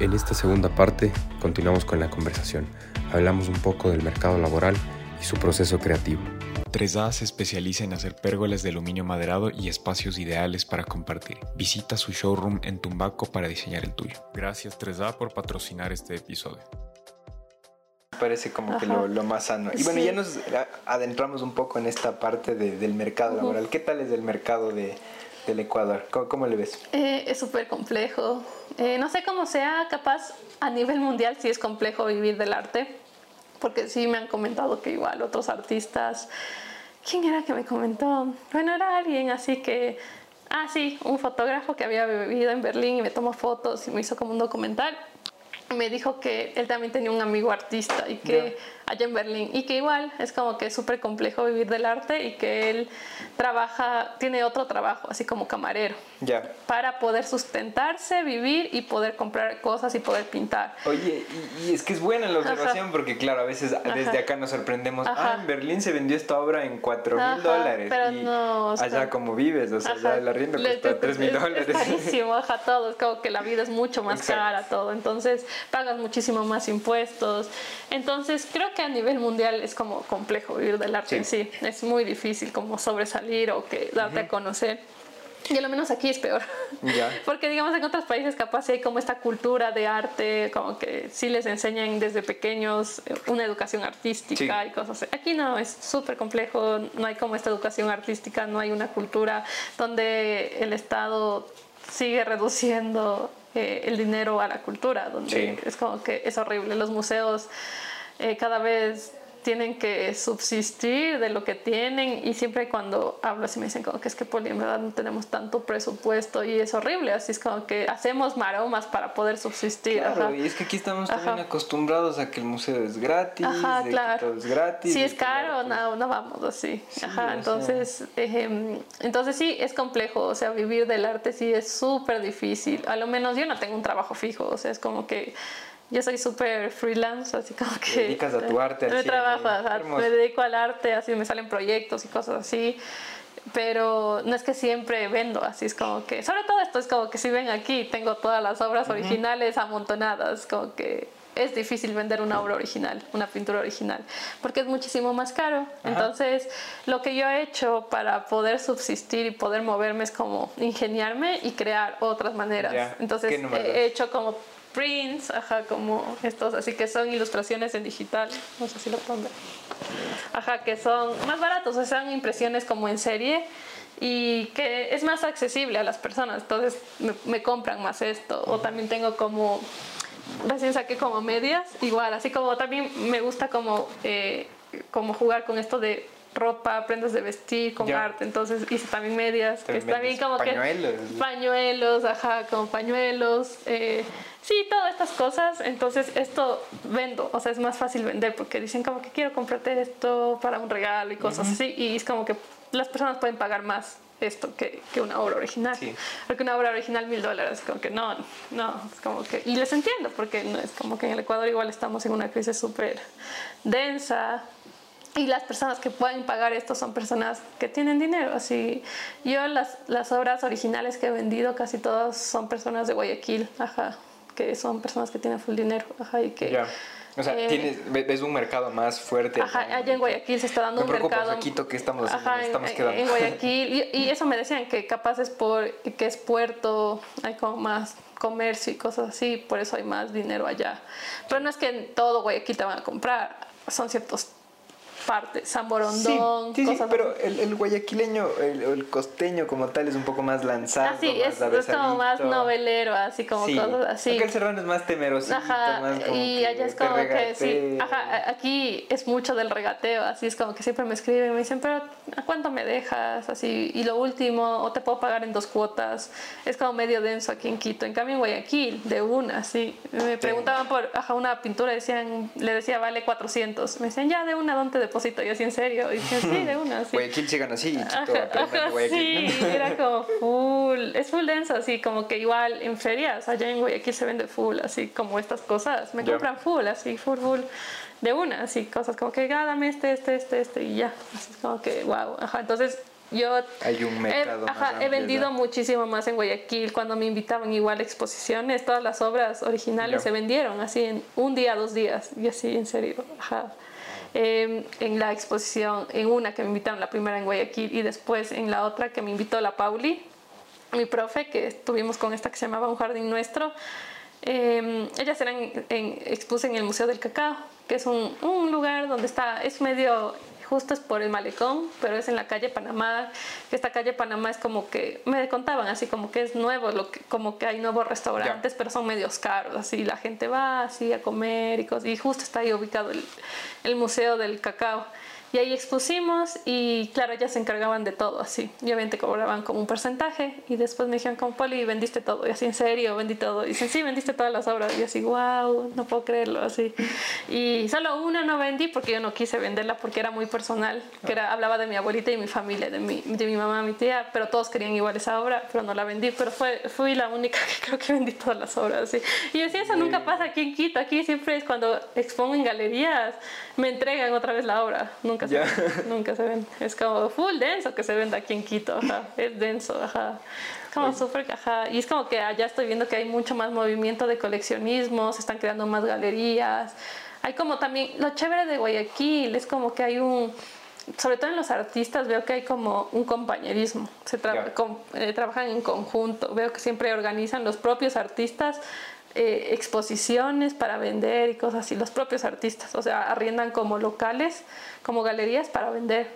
En esta segunda parte continuamos con la conversación. Hablamos un poco del mercado laboral y su proceso creativo. 3A se especializa en hacer pérgolas de aluminio maderado y espacios ideales para compartir. Visita su showroom en Tumbaco para diseñar el tuyo. Gracias 3A por patrocinar este episodio. Parece como que lo, más sano. Y bueno, ya nos adentramos un poco en esta parte del mercado laboral. ¿Qué tal es el mercado de, del Ecuador? ¿Cómo, le ves? Eh, es súper complejo. Eh, no sé cómo sea, capaz a nivel mundial sí es complejo vivir del arte, porque sí me han comentado que igual otros artistas... ¿Quién era que me comentó? Bueno, era alguien así que... Ah, sí, un fotógrafo que había vivido en Berlín y me tomó fotos y me hizo como un documental me dijo que él también tenía un amigo artista y que allá en Berlín. Y que igual es como que es súper complejo vivir del arte y que él trabaja, tiene otro trabajo, así como camarero, ya. para poder sustentarse, vivir y poder comprar cosas y poder pintar. Oye, y, es que es buena la observación porque claro, a veces desde acá nos sorprendemos, ah, en Berlín se vendió esta obra en 4 mil dólares y no, allá como vives, o sea, allá el arriendo cuesta 3 mil dólares. Es carísimo, ajá, todo, es como que la vida es mucho más cara, todo, entonces pagas muchísimo más impuestos, entonces creo que a nivel mundial es como complejo vivir del arte en sí. Es muy difícil como sobresalir o que darte a conocer. Y a lo menos aquí es peor. Porque digamos en otros países capaz hay como esta cultura de arte, como que sí les enseñan desde pequeños eh, una educación artística y cosas así. Aquí no, es súper complejo, no hay como esta educación artística, no hay una cultura donde el Estado sigue reduciendo eh, el dinero a la cultura, donde es como que es horrible. Los museos eh, cada vez tienen que subsistir de lo que tienen y siempre cuando hablo así me dicen como que es que Poli en verdad no tenemos tanto presupuesto y es horrible, así es como que hacemos maromas para poder subsistir. Claro, y es que aquí estamos también acostumbrados a que el museo es gratis, Ajá, claro. todo es gratis. Si es caro, no, no vamos así. Ajá, entonces, entonces sí, es complejo, o sea, vivir del arte sí es súper difícil, a lo menos yo no tengo un trabajo fijo, o sea, es como que yo soy súper freelance, así como que... Te dedicas a tu arte. Me trabajo, me dedico al arte, así me salen proyectos y cosas así. Pero no es que siempre vendo, así es como que... Sobre todo esto es como que si ven aquí, tengo todas las obras originales amontonadas, como que es difícil vender una obra original, una pintura original, porque es muchísimo más caro. Entonces, lo que yo he hecho para poder subsistir y poder moverme es como ingeniarme y crear otras maneras. Entonces, he hecho como prints, ajá, como estos, así que son ilustraciones en digital, no sé si lo pueden ver. Ajá, que son más baratos, o sea, son impresiones como en serie y que es más accesible a las personas, entonces me, compran más esto. O también tengo como, recién saqué como medias, igual, así como también me gusta como, eh, como jugar con esto de ropa, prendas de vestir, con arte. Entonces hice también medias, que está bien como pañuelos. que... Pañuelos. ajá, como pañuelos. Eh, sí, todas estas cosas. Entonces esto vendo, o sea, es más fácil vender porque dicen como que quiero comprarte esto para un regalo y cosas así. Y es como que las personas pueden pagar más esto que, que una obra original. Porque una obra original mil dólares, como que no, no, es como que... Y les entiendo, porque no, es como que en el Ecuador igual estamos en una crisis súper densa, y las personas que pueden pagar esto son personas que tienen dinero. Así, yo las, las obras originales que he vendido casi todas son personas de Guayaquil, ajá, que son personas que tienen full dinero, ajá, y que... O sea, eh, tienes, ves un mercado más fuerte. Ajá, allá en Guayaquil se está dando un mercado. Quito, ¿qué estamos haciendo? Ajá, estamos en, quedando. en Guayaquil. Y, y, eso me decían que capaz es por que es puerto, hay como más comercio y cosas así, por eso hay más dinero allá. Pero no es que en todo Guayaquil te van a comprar, son ciertos parte, San Borondón, sí, sí, sí pero el, el, guayaquileño, el, el, costeño como tal es un poco más lanzado. Así, más es, es, como más novelero, así como cosas así. Porque el serrano es más temeroso. Ajá, más como y allá es como que sí, ajá, aquí es mucho del regateo, así es como que siempre me escriben me dicen, pero ¿a cuánto me dejas? Así, y lo último, o te puedo pagar en dos cuotas, es como medio denso aquí en Quito, en cambio en Guayaquil, de una, sí. Me preguntaban por, ajá, una pintura, decían, le decía, vale 400, me decían, ya de una, ¿dónde te y así en serio. Y dije, sí, de una. Sí. Guayaquil llegan así, Sí, era como full. Es full denso, así como que igual en ferias, allá en Guayaquil se vende full, así como estas cosas. Me compran full, así, full, full. De una, así, cosas como que, ah, dame este, este, este, este, y ya. Así como que, wow. Ajá, entonces yo Hay un mercado he, ajá, he vendido muchísimo más en Guayaquil. Cuando me invitaban igual a exposiciones, todas las obras originales se vendieron así en un día, dos días. Y así, en serio. Ajá. Em, en la exposición, en una que me invitaron, la primera en Guayaquil, y después en la otra que me invitó la Pauli, mi profe, que estuvimos con esta que se llamaba Un Jardín Nuestro. Eh, ellas eran en, expuse en el Museo del Cacao, que es un, un lugar donde está, es medio justo es por el malecón, pero es en la calle Panamá, esta calle Panamá es como que, me contaban así como que es nuevo, lo que, como que hay nuevos restaurantes, pero son medios caros, así la gente va así a comer y cosas, y justo está ahí ubicado el, el Museo del Cacao. Y ahí expusimos y claro, ellas se encargaban de todo así. Y obviamente cobraban como un porcentaje y después me dijeron como Poli, vendiste todo. Y así, en serio, vendí todo. Y dicen, sí, vendiste todas las obras. Y así, wow, no puedo creerlo, así. Y solo una no vendí porque yo no quise venderla porque era muy personal. Que era, hablaba de mi abuelita y mi familia, de mi, de mi mamá, mi tía, pero todos querían igual esa obra, pero no la vendí. Pero fue, fui la única que creo que vendí todas las obras, así. Y así, eso nunca pasa aquí en Quito. Aquí siempre es cuando expongo en galerías, me entregan otra vez la obra. Nunca nunca se, ven, nunca se ven. Es como full denso que se vende aquí en Quito, ajá. Es denso, ajá. Como súper, ajá. Y es como que allá estoy viendo que hay mucho más movimiento de coleccionismo, se están creando más galerías. Hay como también, lo chévere de Guayaquil es como que hay un, sobre todo en los artistas veo que hay como un compañerismo, se eh, trabajan en conjunto, veo que siempre organizan los propios artistas eh, exposiciones para vender y cosas así, los propios artistas, o sea, arriendan como locales, como galerías para vender.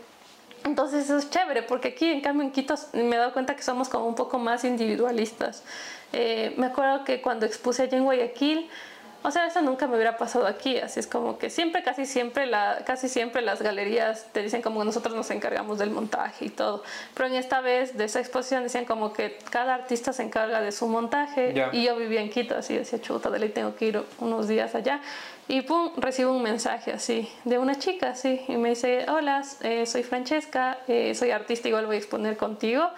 Entonces eso es chévere, porque aquí en cambio en Quito me he dado cuenta que somos como un poco más individualistas. Eh, me acuerdo que cuando expuse allá en Guayaquil, o sea, eso nunca me hubiera pasado aquí, así es como que siempre, casi siempre, la, casi siempre las galerías te dicen como que nosotros nos encargamos del montaje y todo. Pero en esta vez de esa exposición decían como que cada artista se encarga de su montaje y yo vivía en Quito, así decía, chuta, de ley tengo que ir unos días allá. Y pum, recibo un mensaje así de una chica, así, y me dice, hola, eh, soy Francesca, eh, soy artista, igual voy a exponer contigo.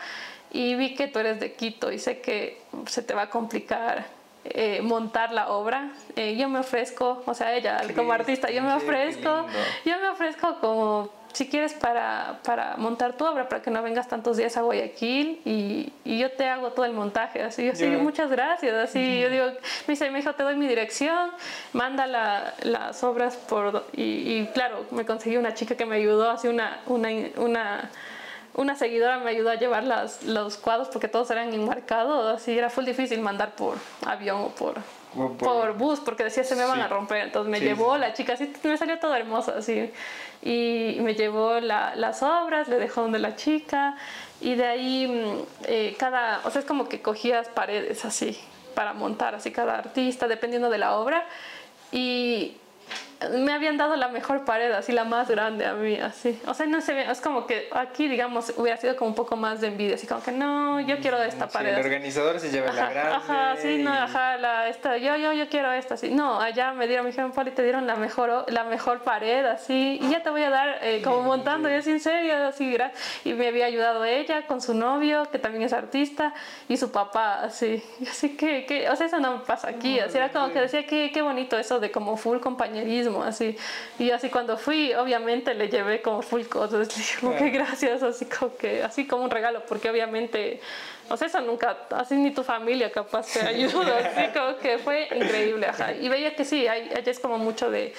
Y vi que tú eres de Quito y sé que se te va a complicar eh, montar la obra, eh, yo me ofrezco, o sea, ella como artista, yo me ofrezco, yo me ofrezco como si quieres para, para, montar tu obra, para que no vengas tantos días a Guayaquil y, y yo te hago todo el montaje, así, yo sí, muchas gracias, así, yo digo, me dice, me dijo, te doy mi dirección, manda la, las obras por, y, y, claro, me conseguí una chica que me ayudó, así una, una, una una seguidora me ayudó a llevar las, los cuadros porque todos eran enmarcados, así era full difícil mandar por avión o por, por, bus porque decía se me van a romper. Entonces me llevó la chica, así me salió todo hermoso así. Y me llevó la, las obras, le dejó donde la chica y de ahí mm, eh, cada, o sea, es como que cogías paredes así para montar así cada artista dependiendo de la obra. Y me habían dado la mejor pared, así la más grande a mí, así. O sea, no se ve, es como que aquí, digamos, hubiera sido como un poco más de envidia, así como que no, yo quiero esta pared. el organizador se lleva la grande. Ajá, sí, no, ajá, la, esta, yo, yo, yo quiero esta, así. No, allá me dieron, me dijeron, Poli, te dieron la mejor, la mejor pared, así, y ya te voy a dar, eh, como montando, y así en serio, así, y me había ayudado ella con su novio, que también es artista, y su papá, así. Y así que, que, o sea, eso no me pasa aquí, así era como que decía, qué, qué bonito eso de como full compañerismo así. Y así cuando fui, obviamente le llevé como full cosas, le dije como que gracias, así como que, así como un regalo, porque obviamente, o sea, eso nunca, así ni tu familia capaz te ayuda, así como que fue increíble, ajá. Y veía que sí, allá es como mucho de,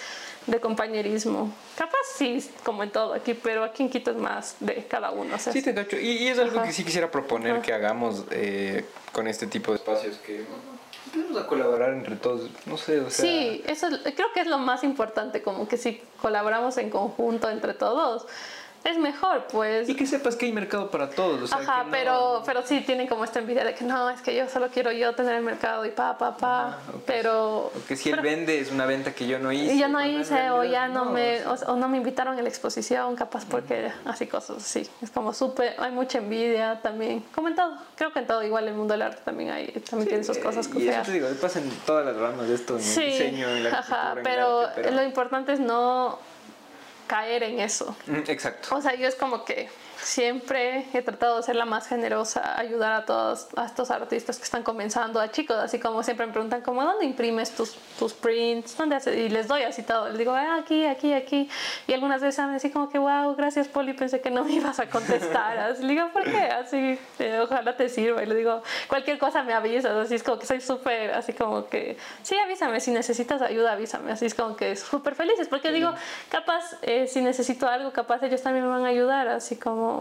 de compañerismo. Capaz sí, como en todo aquí, pero aquí en Quito es más de cada uno. sí, te hecho. Y, y, es algo que sí quisiera proponer que hagamos eh, con este tipo de espacios que empezamos a colaborar entre todos, no sé, o sea... Sí, eso creo que es lo más importante, como que si colaboramos en conjunto entre todos, es mejor, pues. Y que sepas que hay mercado para todos. Ajá, pero, pero sí tienen como esta envidia de que no, es que yo solo quiero yo tener el mercado y pa, pa, pa. Pero. Porque si él vende, es una venta que yo no hice. Y yo no hice, o ya no, me. O, no me invitaron a la exposición, capaz porque así cosas sí Es como súper. Hay mucha envidia también. Como en todo. Creo que en todo, igual el mundo del arte también hay también tiene sus cosas y eso te digo, pasa en todas las ramas de esto, en el diseño, en la Ajá, pero, pero lo importante es no caer en eso. Mm, exacto. O sea, yo es como que siempre he tratado de ser la más generosa, ayudar a todos a estos artistas que están comenzando, a chicos, así como siempre me preguntan como ¿dónde imprimes tus, tus prints? ¿Dónde haces? Y les doy así todo, les digo ah, aquí, aquí, aquí. Y algunas veces me dicen como que wow, gracias Poli, pensé que no me ibas a contestar. Así le digo, ¿por qué? Así, eh, ojalá te sirva. Y le digo, cualquier cosa me avisas, así es como que soy súper, así como que, sí, avísame, si necesitas ayuda, avísame. Así es como que súper felices, porque digo, capaz, eh, si necesito algo, capaz ellos también me van a ayudar, así como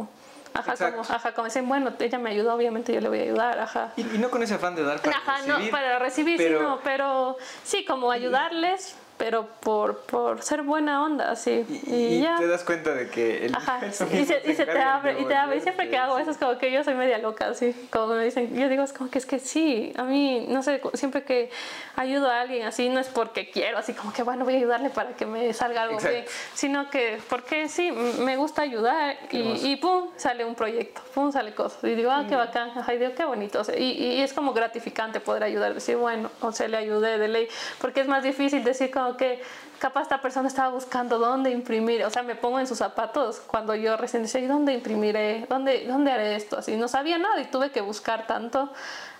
Ajá, como, ajá, como dicen, bueno, ella me ayudó, obviamente yo le voy a ayudar, ajá. Y, no con ese afán de dar para ajá, no, para recibir, pero, pero sí, como ayudarles, pero por, por ser buena onda, sí. Y, ya. te das cuenta de que el Ajá, y se, y se te abre, y te abre, y siempre que hago eso es como que yo soy media loca, así, como me dicen, yo digo, es como que es que sí, a mí, no sé, siempre que ayudo a alguien así, no es porque quiero, así como que bueno, voy a ayudarle para que me salga algo bien, sino que porque sí, me gusta ayudar y, y, pum, sale un proyecto, pum, sale cosas, y digo, ah, qué bacán, ajá, y digo, qué bonito, o sea, y, y, es como gratificante poder ayudar, decir, bueno, o sea, le ayudé de ley, porque es más difícil decir como que capaz esta persona estaba buscando dónde imprimir, o sea, me pongo en sus zapatos cuando yo recién decía, dónde imprimiré? ¿Dónde, ¿Dónde haré esto? Así, no sabía nada y tuve que buscar tanto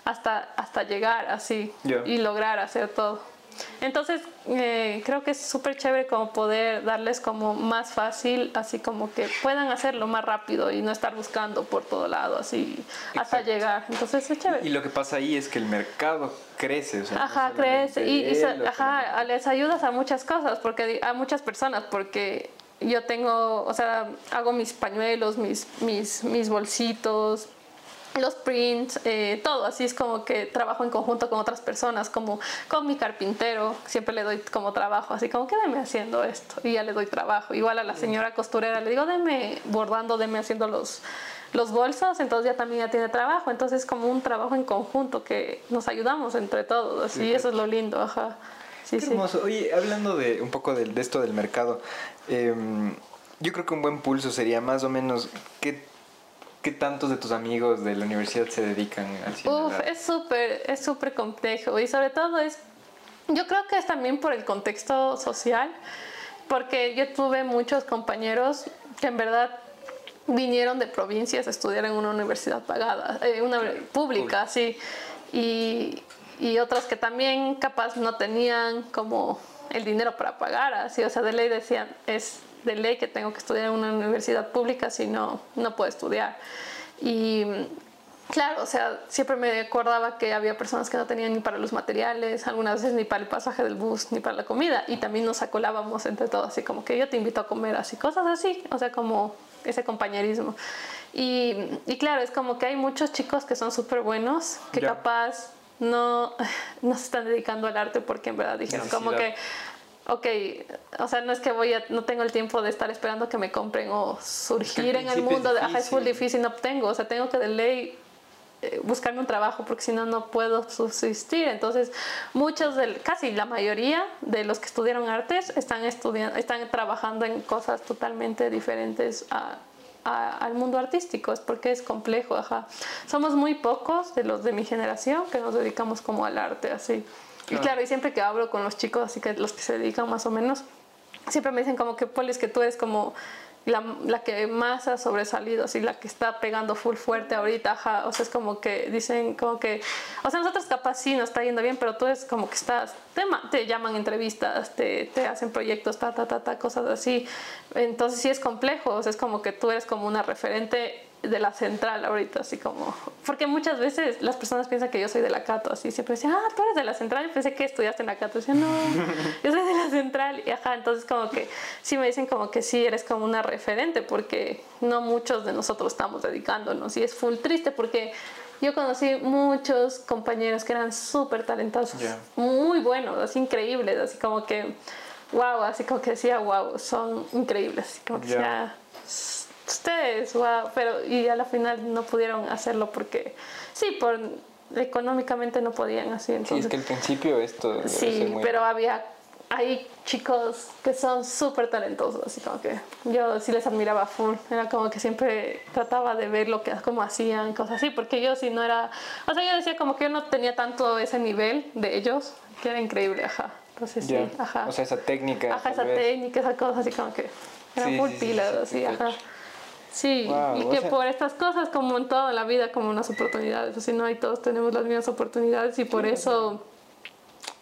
hasta, hasta llegar así y lograr hacer todo. Entonces, eh, creo que es súper chévere como poder darles como más fácil, así como que puedan hacerlo más rápido y no estar buscando por todo lado, así hasta llegar. Entonces, es chévere. Y lo que pasa ahí es que el mercado crece. O sea, ajá, crece. Y, ajá, les ayudas a muchas cosas, porque a muchas personas, porque yo tengo, o sea, hago mis pañuelos, mis, mis, mis bolsitos, los prints, eh, todo, así es como que trabajo en conjunto con otras personas, como con mi carpintero, siempre le doy como trabajo, así como quédeme haciendo esto y ya le doy trabajo. Igual a la señora costurera le digo, deme bordando, deme haciendo los, los bolsos, entonces ya también ya tiene trabajo, entonces es como un trabajo en conjunto que nos ayudamos entre todos, así eso es lo lindo, ajá. Sí, Qué hermoso. Oye, hablando de un poco de, de esto del mercado, em, yo creo que un buen pulso sería más o menos qué ¿Qué tantos de tus amigos de la universidad se dedican al cine? Uf, es súper, es súper complejo. Y sobre todo es, yo creo que es también por el contexto social, porque yo tuve muchos compañeros que en verdad vinieron de provincias a estudiar en una universidad pagada, eh, una pública, sí, y, y otras que también capaz no tenían como el dinero para pagar, así, o sea, de ley decían, es de ley que tengo que estudiar en una universidad pública, si no, no puedo estudiar. Y claro, o sea, siempre me acordaba que había personas que no tenían ni para los materiales, algunas veces ni para el pasaje del bus, ni para la comida, y también nos acolábamos entre todos, así como que yo te invito a comer, así, cosas así, o sea, como ese compañerismo. Y, y claro, es como que hay muchos chicos que son súper buenos, que capaz no, no se están dedicando al arte porque en verdad dijeron como que ok, o sea, no es que voy a, no tengo el tiempo de estar esperando que me compren o surgir en el mundo de, ajá, es muy difícil, no tengo, o sea, tengo que de ley eh, buscarme un trabajo porque si no, no puedo subsistir. Entonces, muchos, del, casi la mayoría de los que estudiaron artes están, estudiando, están trabajando en cosas totalmente diferentes a, al mundo artístico, es porque es complejo, ajá. Somos muy pocos de los de mi generación que nos dedicamos como al arte, así. Y claro, y siempre que hablo con los chicos, así que los que se dedican más o menos, siempre me dicen como que, Polis, que tú eres como la, la, que más ha sobresalido, así la que está pegando full fuerte ahorita, ajá. o sea, es como que dicen como que, o sea, nosotros capaz sí nos está yendo bien, pero tú es como que estás, te, te llaman entrevistas, te, te, hacen proyectos, ta, ta, ta, ta, cosas así, entonces sí es complejo, o sea, es como que tú eres como una referente de la central ahorita, así como, porque muchas veces las personas piensan que yo soy de la Cato, así siempre decían, ah, tú eres de la central, yo pensé que estudiaste en la Cato, decía, no, yo soy de la central, y ajá, entonces como que sí me dicen como que sí eres como una referente, porque no muchos de nosotros estamos dedicándonos, y es full triste porque yo conocí muchos compañeros que eran súper talentosos, muy buenos, así increíbles, así como que, wow, así como que decía, wow, son increíbles, así como que decía, ustedes, wow, pero y a la final no pudieron hacerlo porque, sí, por económicamente no podían así. Entonces, sí, es que al principio esto... Sí, pero había, hay chicos que son súper talentosos, así como que yo sí les admiraba full, era como que siempre trataba de ver lo que, cómo hacían, cosas así, porque yo si no era, o sea, yo decía como que yo no tenía tanto ese nivel de ellos, que era increíble, ajá. Entonces sí, ajá. O sea, esa técnica. Ajá, esa técnica, esa cosa, así como que Era full pilas, así, ajá. Sí, y que por estas cosas, como en toda la vida, como unas oportunidades, así no hay todos tenemos las mismas oportunidades y por eso,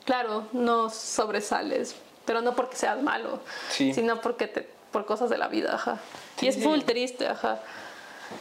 claro, no sobresales, pero no porque seas malo, sino porque te, por cosas de la vida, ajá. y es full triste, ajá.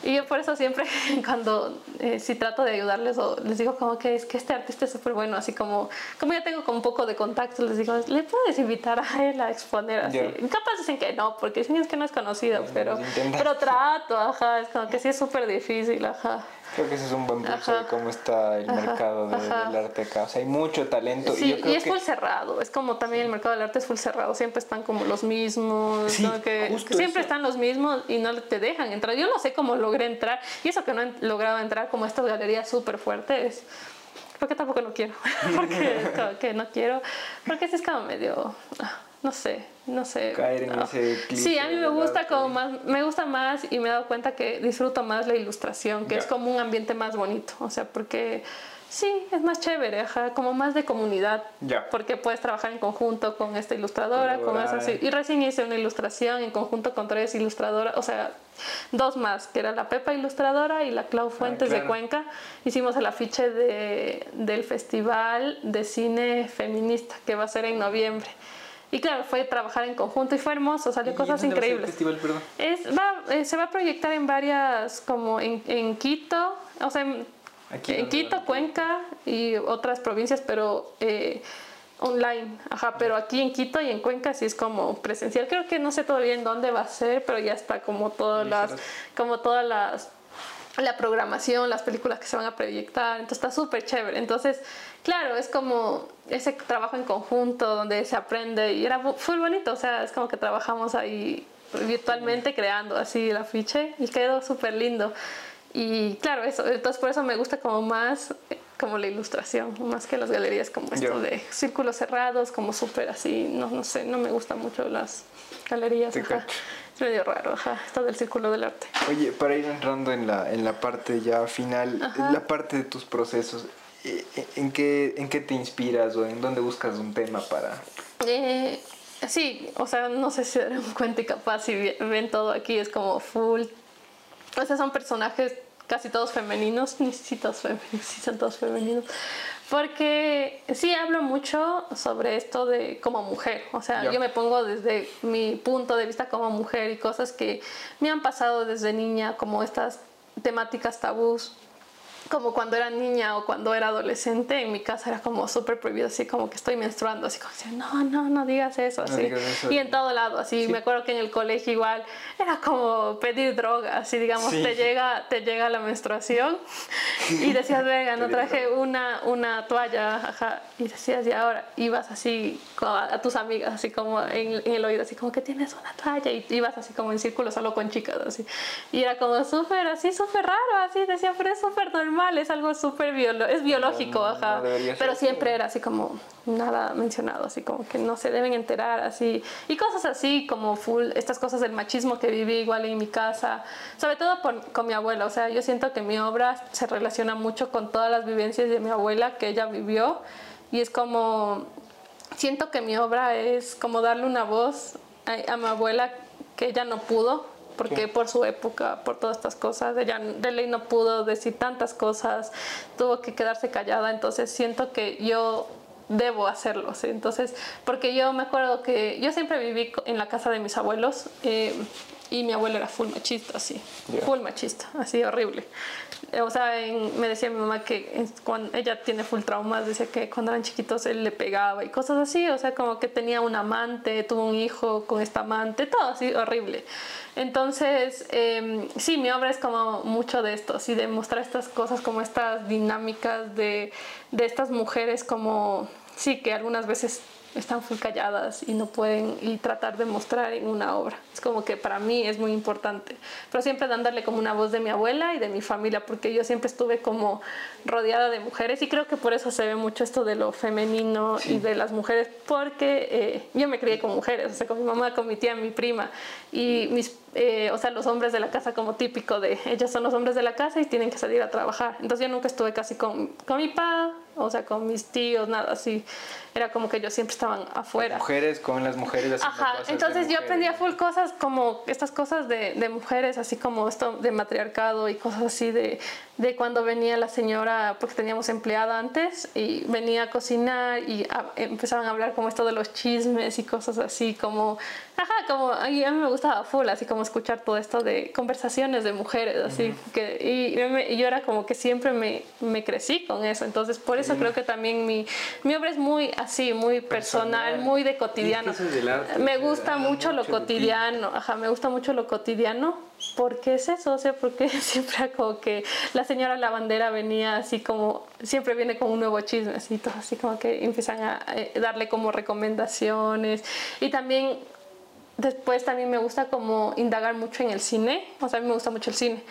Y yo por eso siempre cuando eh, si trato de ayudarles o les digo como que es que este artista es súper bueno, así como, como ya tengo como un poco de contacto, les digo, ¿le puedes invitar a él a exponer así? Capaz dicen que no, porque dicen es que no es conocido, pero, pero trato, ajá, es como que sí es súper difícil, ajá. Creo que ese es un buen punto de cómo está el mercado del arte acá. O sea, hay mucho talento. Sí, y, es full cerrado. Es como también el mercado del arte es full cerrado. Siempre están como los mismos. que, siempre están los mismos y no te dejan entrar. Yo no sé cómo logré entrar. Y eso que no he logrado entrar como estas galerías súper fuertes. Porque tampoco no quiero. porque no quiero. Porque es como medio. No sé, no sé. Caer en ese Sí, a mí me gusta como más, me gusta más y me he dado cuenta que disfruto más la ilustración, que es como un ambiente más bonito, o sea, porque sí, es más chévere, ajá, como más de comunidad, ya. porque puedes trabajar en conjunto con esta ilustradora, con esa, así. Y recién hice una ilustración en conjunto con tres ilustradoras, o sea, dos más, que era la Pepa Ilustradora y la Clau ah, Fuentes de Cuenca. Hicimos el afiche de, del Festival de Cine Feminista, que va a ser en noviembre. Y claro, fue trabajar en conjunto y fue hermoso, salió cosas increíbles. festival? Es, va, eh, se va a proyectar en varias, como en, en Quito, o sea, en, en Quito, Cuenca y otras provincias, pero eh, online. Ajá, pero aquí en Quito y en Cuenca sí es como presencial. Creo que no sé todavía en dónde va a ser, pero ya está como todas las, como todas las la programación, las películas que se van a proyectar, entonces está súper chévere. Entonces, claro, es como ese trabajo en conjunto donde se aprende y era muy bonito, o sea, es como que trabajamos ahí virtualmente creando así el afiche y quedó súper lindo. Y claro, eso, entonces por eso me gusta como más como la ilustración, más que las galerías como esto de círculos cerrados, como súper así, no, no sé, no me gustan mucho las galerías. Es medio raro, ajá, esto del círculo del arte. Oye, para ir entrando en la, en la parte ya final, la parte de tus procesos, eh, eh, ¿en qué, ¿en qué te inspiras o en dónde buscas un tema para...? Eh, sí, o sea, no sé si darán cuenta y capaz si ven todo aquí, es como full... O sea, son personajes casi todos femeninos, ni si todos femeninos, si son todos femeninos, porque sí hablo mucho sobre esto de como mujer, o sea, yo me pongo desde mi punto de vista como mujer y cosas que me han pasado desde niña, como estas temáticas tabús como cuando era niña o cuando era adolescente, en mi casa era como súper prohibido, así como que estoy menstruando, así como, no, no, no digas eso, así. Y en todo lado, así, me acuerdo que en el colegio igual era como pedir droga, así, digamos, te, llega, te llega la menstruación y decías, venga, no traje una, una toalla, ajá, y decías, y ahora ibas así a, tus amigas, así como en, en, el oído, así como que tienes una toalla y ibas así como en círculo solo con chicas, así. Y era como súper, así, súper raro, así, decía, pero es súper normal es algo súper biológico, es biológico, ajá. pero siempre era así como nada mencionado, así como que no se deben enterar, así. Y cosas así como full, estas cosas del machismo que viví igual en mi casa, sobre todo con mi abuela, o sea, yo siento que mi obra se relaciona mucho con todas las vivencias de mi abuela que ella vivió y es como, siento que mi obra es como darle una voz a, a mi abuela que ella no pudo porque por su época, por todas estas cosas, ella de ley no pudo decir tantas cosas, tuvo que quedarse callada, entonces siento que yo debo hacerlo, ¿sí? entonces, porque yo me acuerdo que yo siempre viví en la casa de mis abuelos eh, y mi abuelo era full machista, así, full machista, así horrible. O sea, me decía mi mamá que cuando ella tiene full traumas, decía que cuando eran chiquitos él le pegaba y cosas así, o sea, como que tenía un amante, tuvo un hijo con esta amante, todo así horrible. Entonces, eh, sí, mi obra es como mucho de esto, así de mostrar estas cosas, como estas dinámicas de, de estas mujeres, como, sí, que algunas veces están muy calladas y no pueden y tratar de mostrar en una obra. Es como que para mí es muy importante, pero siempre dándole como una voz de mi abuela y de mi familia, porque yo siempre estuve como rodeada de mujeres y creo que por eso se ve mucho esto de lo femenino y de las mujeres, porque eh, yo me crié con mujeres, o sea, con mi mamá, con mi tía, mi prima y mis eh, o sea, los hombres de la casa como típico de ellos son los hombres de la casa y tienen que salir a trabajar. Entonces yo nunca estuve casi con, con mi papá, o sea, con mis tíos, nada así. Era como que yo siempre estaban afuera. mujeres con las mujeres haciendo Ajá, cosas entonces yo aprendía mujeres. full cosas como estas cosas de, de mujeres, así como esto de matriarcado y cosas así de, de cuando venía la señora, porque teníamos empleada antes, y venía a cocinar y a- empezaban a hablar como esto de los chismes y cosas así, como, ajá, como a mí a mí me gustaba full, así como escuchar todo esto de conversaciones de mujeres, así, que, y, yo me- y yo era como que siempre me, me crecí con eso, entonces por eso creo que también mi, mi obra es muy así, muy personal, Personal. muy de Y es que cotidiano. es arte, Me gusta mucho lo mucho ti. cotidiano, ajá, me gusta mucho lo cotidiano, porque es eso, o sea, porque siempre como que la señora lavandera venía así como, siempre viene con un nuevo chisme, así, todo, así como que empiezan a eh, darle como recomendaciones y también después también me gusta como indagar mucho en el cine, o sea, a mí me gusta mucho el cine.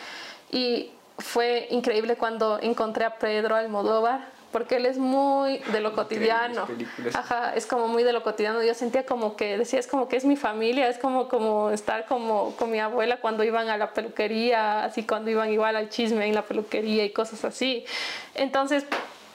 Y fue increíble cuando encontré a Pedro Almodóvar, porque él es muy de lo cotidiano. Ajá, es como muy de lo cotidiano. Yo sentía como que, decía, es como que es mi familia, es como, como estar como con mi abuela cuando iban a la peluquería, así cuando iban igual al chisme en la peluquería y cosas así. Entonces,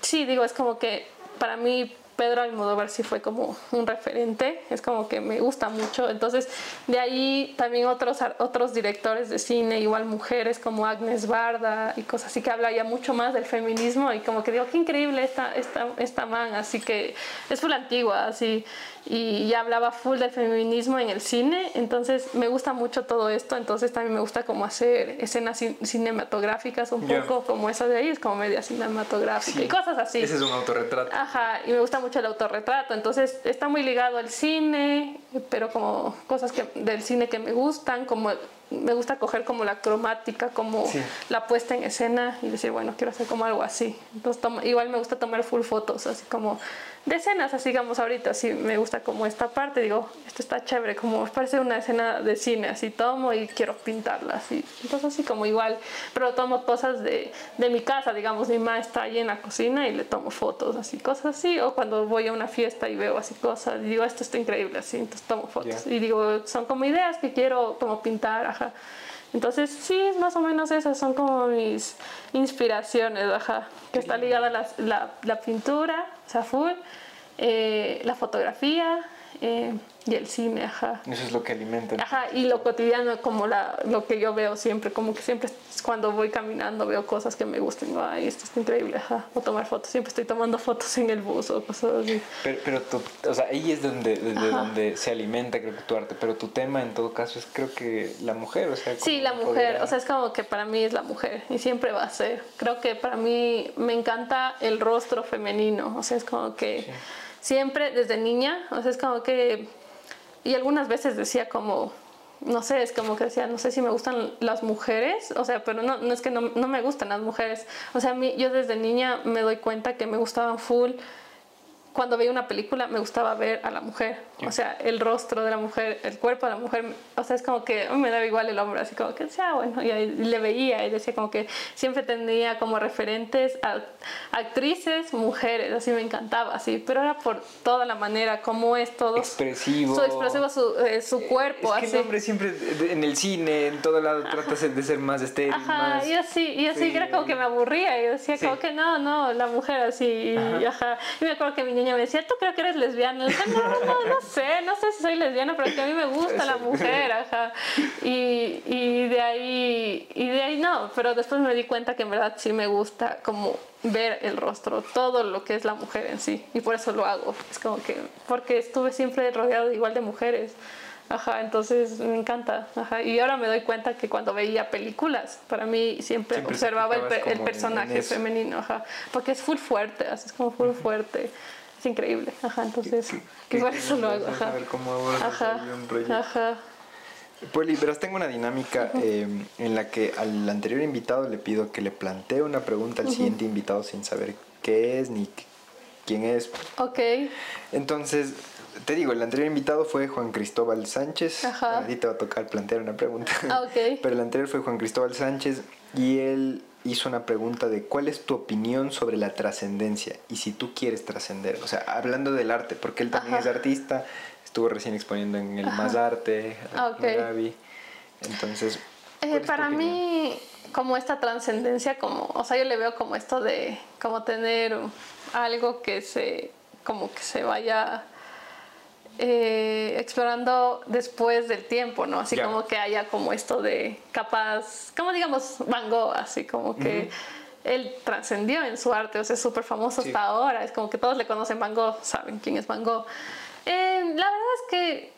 sí, digo, es como que para mí Pedro Almodóvar sí fue como un referente, es como que me gusta mucho. Entonces, de ahí también otros, otros directores de cine, igual mujeres como Agnes Barda y cosas así que habla ya mucho más del feminismo y como que digo, qué increíble esta, esta, esta man, así que es full antigua, así, y ya hablaba full del feminismo en el cine, entonces me gusta mucho todo esto, entonces también me gusta como hacer escenas cin- cinematográficas un poco como esa de ahí, es como media cinematográfica y cosas así. Ese es un autorretrato. Ajá, y me gusta mucho el autorretrato, entonces está muy ligado al cine, pero como cosas que, del cine que me gustan, como me gusta coger como la cromática, como Sí. la puesta en escena y decir, bueno, quiero hacer como algo así. Entonces toma- igual me gusta tomar full fotos, así como de escenas, así digamos ahorita, sí me gusta como esta parte, digo, esto está chévere, como parece una escena de cine, así tomo y quiero pintarla, así. Entonces así como igual, pero tomo cosas de, de mi casa, digamos, mi mamá está ahí en la cocina y le tomo fotos, así, cosas así, o cuando voy a una fiesta y veo así cosas, y digo, esto está increíble, así, entonces tomo fotos. Ya. Y digo, son como ideas que quiero como pintar, ajá. Entonces, sí, es más o menos esas son como mis inspiraciones, ajá, que está ligada a la, la, la pintura, o sea, full, eh, la fotografía eh, y el cine, ajá. Eso es lo que alimenta. Ajá, y lo cotidiano, como la, lo que yo veo siempre, como que siempre cuando voy caminando veo cosas que me gustan, digo, ay, esto está increíble, ajá, o tomar fotos, siempre estoy tomando fotos en el bus o cosas así. Pero, pero tu, o sea, ahí es donde, desde donde se alimenta, creo que tu arte. Pero tu tema, en todo caso, es creo que la mujer, o sea. Sí, la mujer, empoderar. o sea, es como que para mí es la mujer y siempre va a ser. Creo que para mí me encanta el rostro femenino, o sea, es como que siempre desde niña, o sea, es como que, y algunas veces decía como, no sé, es como que decía, no sé si me gustan las mujeres, o sea, pero no, no es que no, no me gustan las mujeres, o sea, a mí, yo desde niña me doy cuenta que me gustaban full cuando veía una película me gustaba ver a la mujer, o sea, el rostro de la mujer, el cuerpo de la mujer, o sea, es como que me daba igual el hombre, así como que ah, bueno, y ahí le veía y decía como que siempre tenía como referentes a actrices, mujeres, así me encantaba, así, pero era por toda la manera, como es todo. Expresivo. Su expresivo, su, eh, su cuerpo, Es que así. el hombre siempre en el cine, en todo lado, trata de ser- más estéril, Ajá, más. y así, y así Sí. era como que me aburría, y decía Sí. como que no, no, la mujer así, y ajá. Y me acuerdo que mi niña me decía, ¿tú creo que eres lesbiana? No, no, no sé, no sé si soy lesbiana, pero que a mí me gusta la mujer, ajá. Y, y de ahí, y de ahí no, pero después me di cuenta que en verdad sí me gusta como ver el rostro, todo lo que es la mujer en sí, y por eso lo hago. Es como que, porque estuve siempre rodeado igual de mujeres. Ajá, entonces me encanta. Ajá, y ahora me doy cuenta que cuando veía películas, para mí siempre, Siempre observaba el, en- personaje en femenino, ajá, porque es full fuerte, así es como full fuerte. Es increíble, ajá, entonces, Qué- por qué eso lo hago, ajá. A ver cómo abordas Ajá, un ajá. Poli, verás, tengo una dinámica eh, en la que al anterior invitado le pido que le plantee una pregunta al siguiente invitado sin saber qué es ni qu- quién es. Ok, Entonces, te digo, el anterior invitado fue Juan Cristóbal Sánchez. Ajá. A ti te va a tocar plantear una pregunta. Ah, ok. Pero el anterior fue Juan Cristóbal Sánchez y él hizo una pregunta de cuál es tu opinión sobre la trascendencia y si tú quieres trascender. O sea, hablando del arte, porque él también Ajá. es artista, estuvo recién exponiendo en el Más Arte, ok. en Gaby. Entonces... Eh, para mí, como esta trascendencia, como, o sea, yo le veo como esto de, como tener algo que se, como que se vaya eh, explorando después del tiempo, ¿no? Así como que haya como esto de capaz, como digamos Van Gogh, así como que él trascendió en su arte, o sea, es súper famoso hasta ahora, es como que todos le conocen Van Gogh, saben quién es Van Gogh. Eh, la verdad es que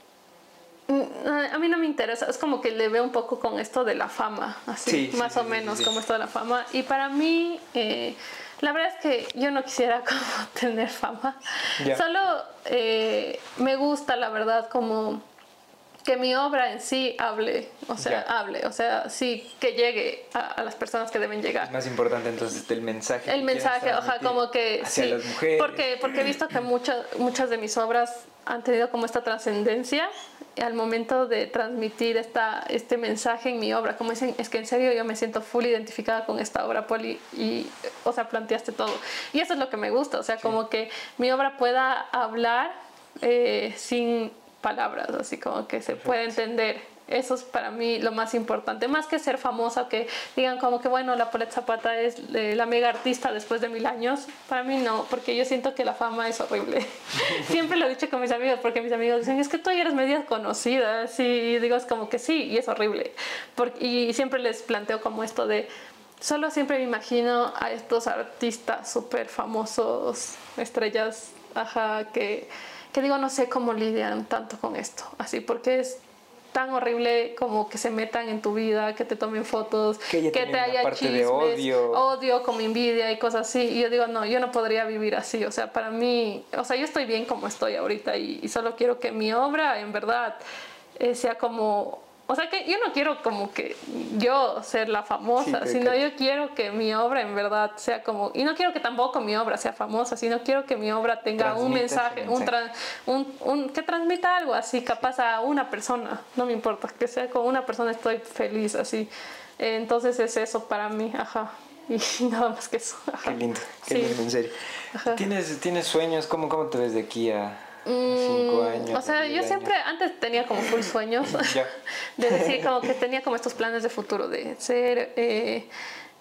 mm, a mí no me interesa, es como que le veo un poco con esto de la fama, así, más o menos como esto de la fama. Y para mí, eh, la verdad es que yo no quisiera como tener fama. Solo eh, me gusta, la verdad, como que mi obra en sí hable, o sea, hable, o sea, sí, que llegue a, las personas que deben llegar. Es más importante entonces el mensaje. El mensaje, ojalá como que hacia sí, las mujeres. Porque, porque he visto que muchas, muchas de mis obras han tenido como esta trascendencia al momento de transmitir esta, este mensaje en mi obra. Como dicen, es que en serio yo me siento full identificada con esta obra, Poli, y, o sea, planteaste todo. Y eso es lo que me gusta, o sea, como que mi obra pueda hablar eh, sin palabras, así como que se puede entender eso es para mí lo más importante, más que ser famosa, que digan como que bueno, la Paulette Zapata es eh, la mega artista después de mil años. Para mí no, porque yo siento que la fama es horrible. Siempre lo he dicho con mis amigos, porque mis amigos dicen, es que tú ya eres media conocida, y digo, es como que sí, y es horrible. y siempre les planteo como esto de, solo siempre me imagino a estos artistas súper famosos, estrellas, ajá, que, que digo, no sé cómo lidian tanto con esto, así, porque es tan horrible como que se metan en tu vida, que te tomen fotos, que, te haya chismes, odio. odio, como envidia y cosas así. Y yo digo, no, yo no podría vivir así. O sea, para mí, o sea, yo estoy bien como estoy ahorita y, y solo quiero que mi obra en verdad eh, sea como o sea que yo no quiero como que yo ser la famosa, sino yo quiero que mi obra en verdad sea como, y no quiero que tampoco mi obra sea famosa, sino quiero que mi obra tenga un mensaje, Un, un, un, que transmita algo así, capaz a una persona, no me importa, que sea con una persona estoy feliz así. Entonces es eso para mí, ajá. Y nada más que eso. Qué lindo, qué lindo, en serio. ¿Tienes, ¿Tienes sueños? ¿Cómo, ¿Cómo te ves de aquí a, Cinco mm, años. O sea, yo siempre antes tenía como full sueños. de decir, como que tenía como estos planes de futuro, de ser, eh,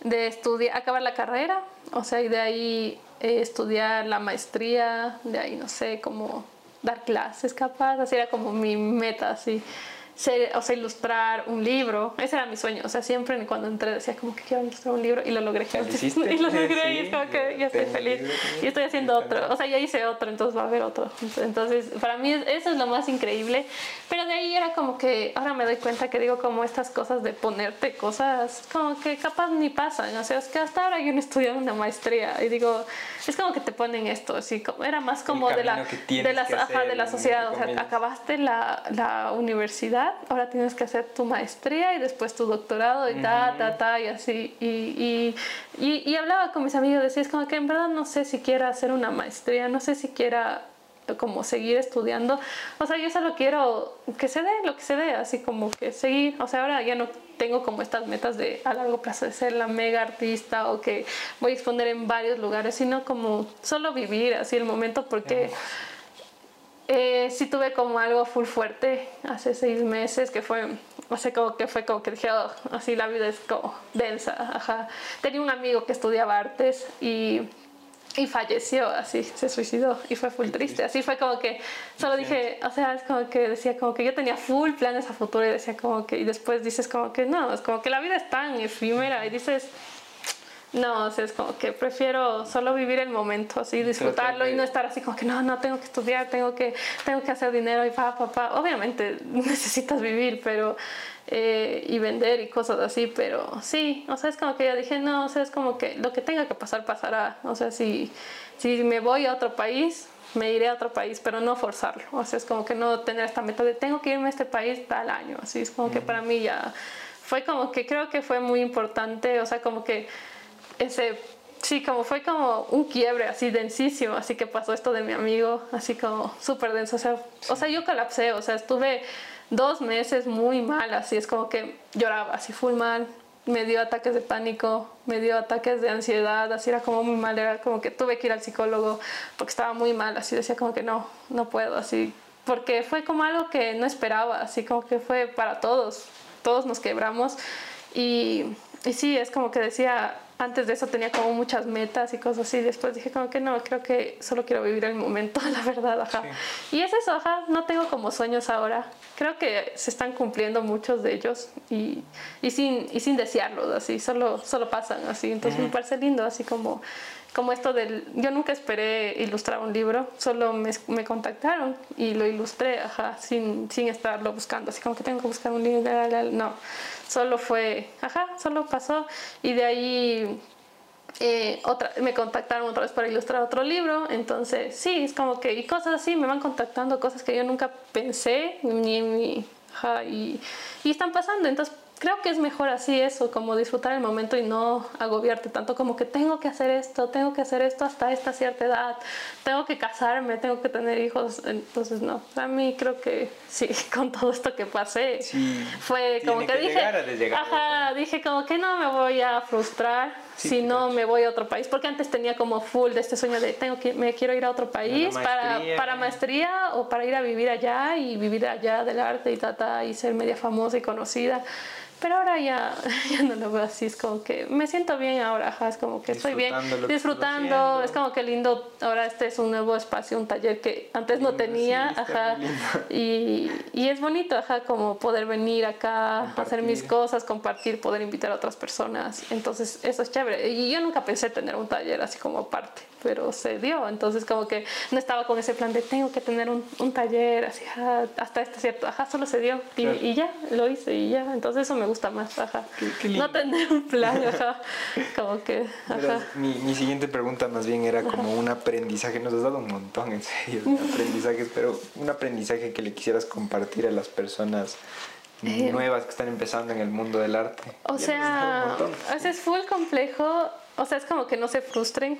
de estudiar, acabar la carrera, o sea, y de ahí eh, estudiar la maestría, de ahí, no sé, como dar clases capaz, así era como mi meta, así o sea, ilustrar un libro. Ese era mi sueño. O sea, siempre cuando entré decía como que quiero ilustrar un libro y lo logré. y lo logré y es como que ya estoy feliz. Y estoy haciendo otro. O sea, ya hice otro, entonces va a haber otro. Entonces, para mí eso es lo más increíble. Pero de ahí era como que ahora me doy cuenta que digo como estas cosas de ponerte cosas como que capaz ni pasan. O sea, es que hasta ahora yo no estudié una maestría y digo, es como que te ponen esto. Así como, era más como de la, de, las, de la sociedad. O sea, acabaste la, la universidad ahora tienes que hacer tu maestría y después tu doctorado y ta, ta, ta, y así. Y, y, y, hablaba con mis amigos, decía, es como que en verdad no sé si quiera hacer una maestría, no sé si quiera como seguir estudiando. O sea, yo solo quiero que se dé lo que se dé, así como que seguir. O sea, ahora ya no tengo como estas metas de a largo plazo de ser la mega artista o que voy a exponer en varios lugares, sino como solo vivir así el momento porque... Eh, sí tuve como algo full fuerte hace seis meses que fue, o sea, como que fue como que dije, oh, así la vida es como densa, ajá. Tenía un amigo que estudiaba artes y, y falleció, así, se suicidó y fue full triste. Así fue como que, solo dije, o sea, es como que decía como que yo tenía full planes a futuro y decía como que, y después dices como que no, es como que la vida es tan efímera y dices no, o sea, es como que prefiero solo vivir el momento, así, disfrutarlo y no estar así como que no, no, tengo que estudiar, tengo que, tengo que hacer dinero y pa, pa, pa. Obviamente necesitas vivir, pero, eh, y vender y cosas así, pero sí, o sea, es como que yo dije, no, o sea, es como que lo que tenga que pasar, pasará. O sea, si, si me voy a otro país, me iré a otro país, pero no forzarlo. O sea, es como que no tener esta meta de tengo que irme a este país tal año. Así es como que para mí ya fue como que creo que fue muy importante, o sea, como que ese, sí, como fue como un quiebre así densísimo, así que pasó esto de mi amigo, así como súper denso, o sea, o sea, yo colapsé, o sea, estuve dos meses muy mal, así es como que lloraba así full mal, me dio ataques de pánico, me dio ataques de ansiedad, así era como muy mal, era como que tuve que ir al psicólogo porque estaba muy mal, así decía como que no, no puedo, así, porque fue como algo que no esperaba, así como que fue para todos, todos nos quebramos y, y sí, es como que decía, antes de eso tenía como muchas metas y cosas así. Después dije como que no, creo que solo quiero vivir el momento, la verdad, ajá. Y es eso, ajá, no tengo como sueños ahora. Creo que se están cumpliendo muchos de ellos y, y sin, y sin desearlos, así, solo, solo pasan así. Entonces me parece lindo, así como, como esto del... Yo nunca esperé ilustrar un libro, solo me, me contactaron y lo ilustré, ajá, sin, sin estarlo buscando, así como que tengo que buscar un libro, no. Solo fue, ajá, solo pasó y de ahí eh, otra, me contactaron otra vez para ilustrar otro libro, entonces sí, es como que, y cosas así, me van contactando, cosas que yo nunca pensé, ni, ni ajá, y, y están pasando, entonces creo que es mejor así eso, como disfrutar el momento y no agobiarte tanto como que tengo que hacer esto, tengo que hacer esto hasta esta cierta edad, tengo que casarme, tengo que tener hijos. Entonces, no, a mí creo que sí, con todo esto que pasé, fue como que, dije, ajá, dije como que no me voy a frustrar si no me voy a otro país, porque antes tenía como full de este sueño de tengo que me quiero ir a otro país para, para maestría o para ir a vivir allá y vivir allá del arte y tata y ser media famosa y conocida. Pero ahora ya, ya no lo veo así, es como que me siento bien ahora, es como que estoy bien disfrutando, es como que lindo, ahora este es un nuevo espacio, un taller que antes no tenía, ajá, y, y, es bonito, ajá, como poder venir acá, hacer mis cosas, compartir, poder invitar a otras personas, entonces eso es chévere, y yo nunca pensé tener un taller así como aparte, pero se dio, entonces como que no estaba con ese plan de tengo que tener un, un taller, así, hasta este cierto, ajá, solo se dio, y, y ya, lo hice, y ya, entonces eso me gusta más, ajá. no tener un plan, ajá. Como que, ajá. Mi, mi, siguiente pregunta más bien era como un aprendizaje, nos has dado un montón en serio aprendizajes, pero un aprendizaje que le quisieras compartir a las personas eh, nuevas que están empezando en el mundo del arte. O sea, es full complejo, o sea, es como que no se frustren,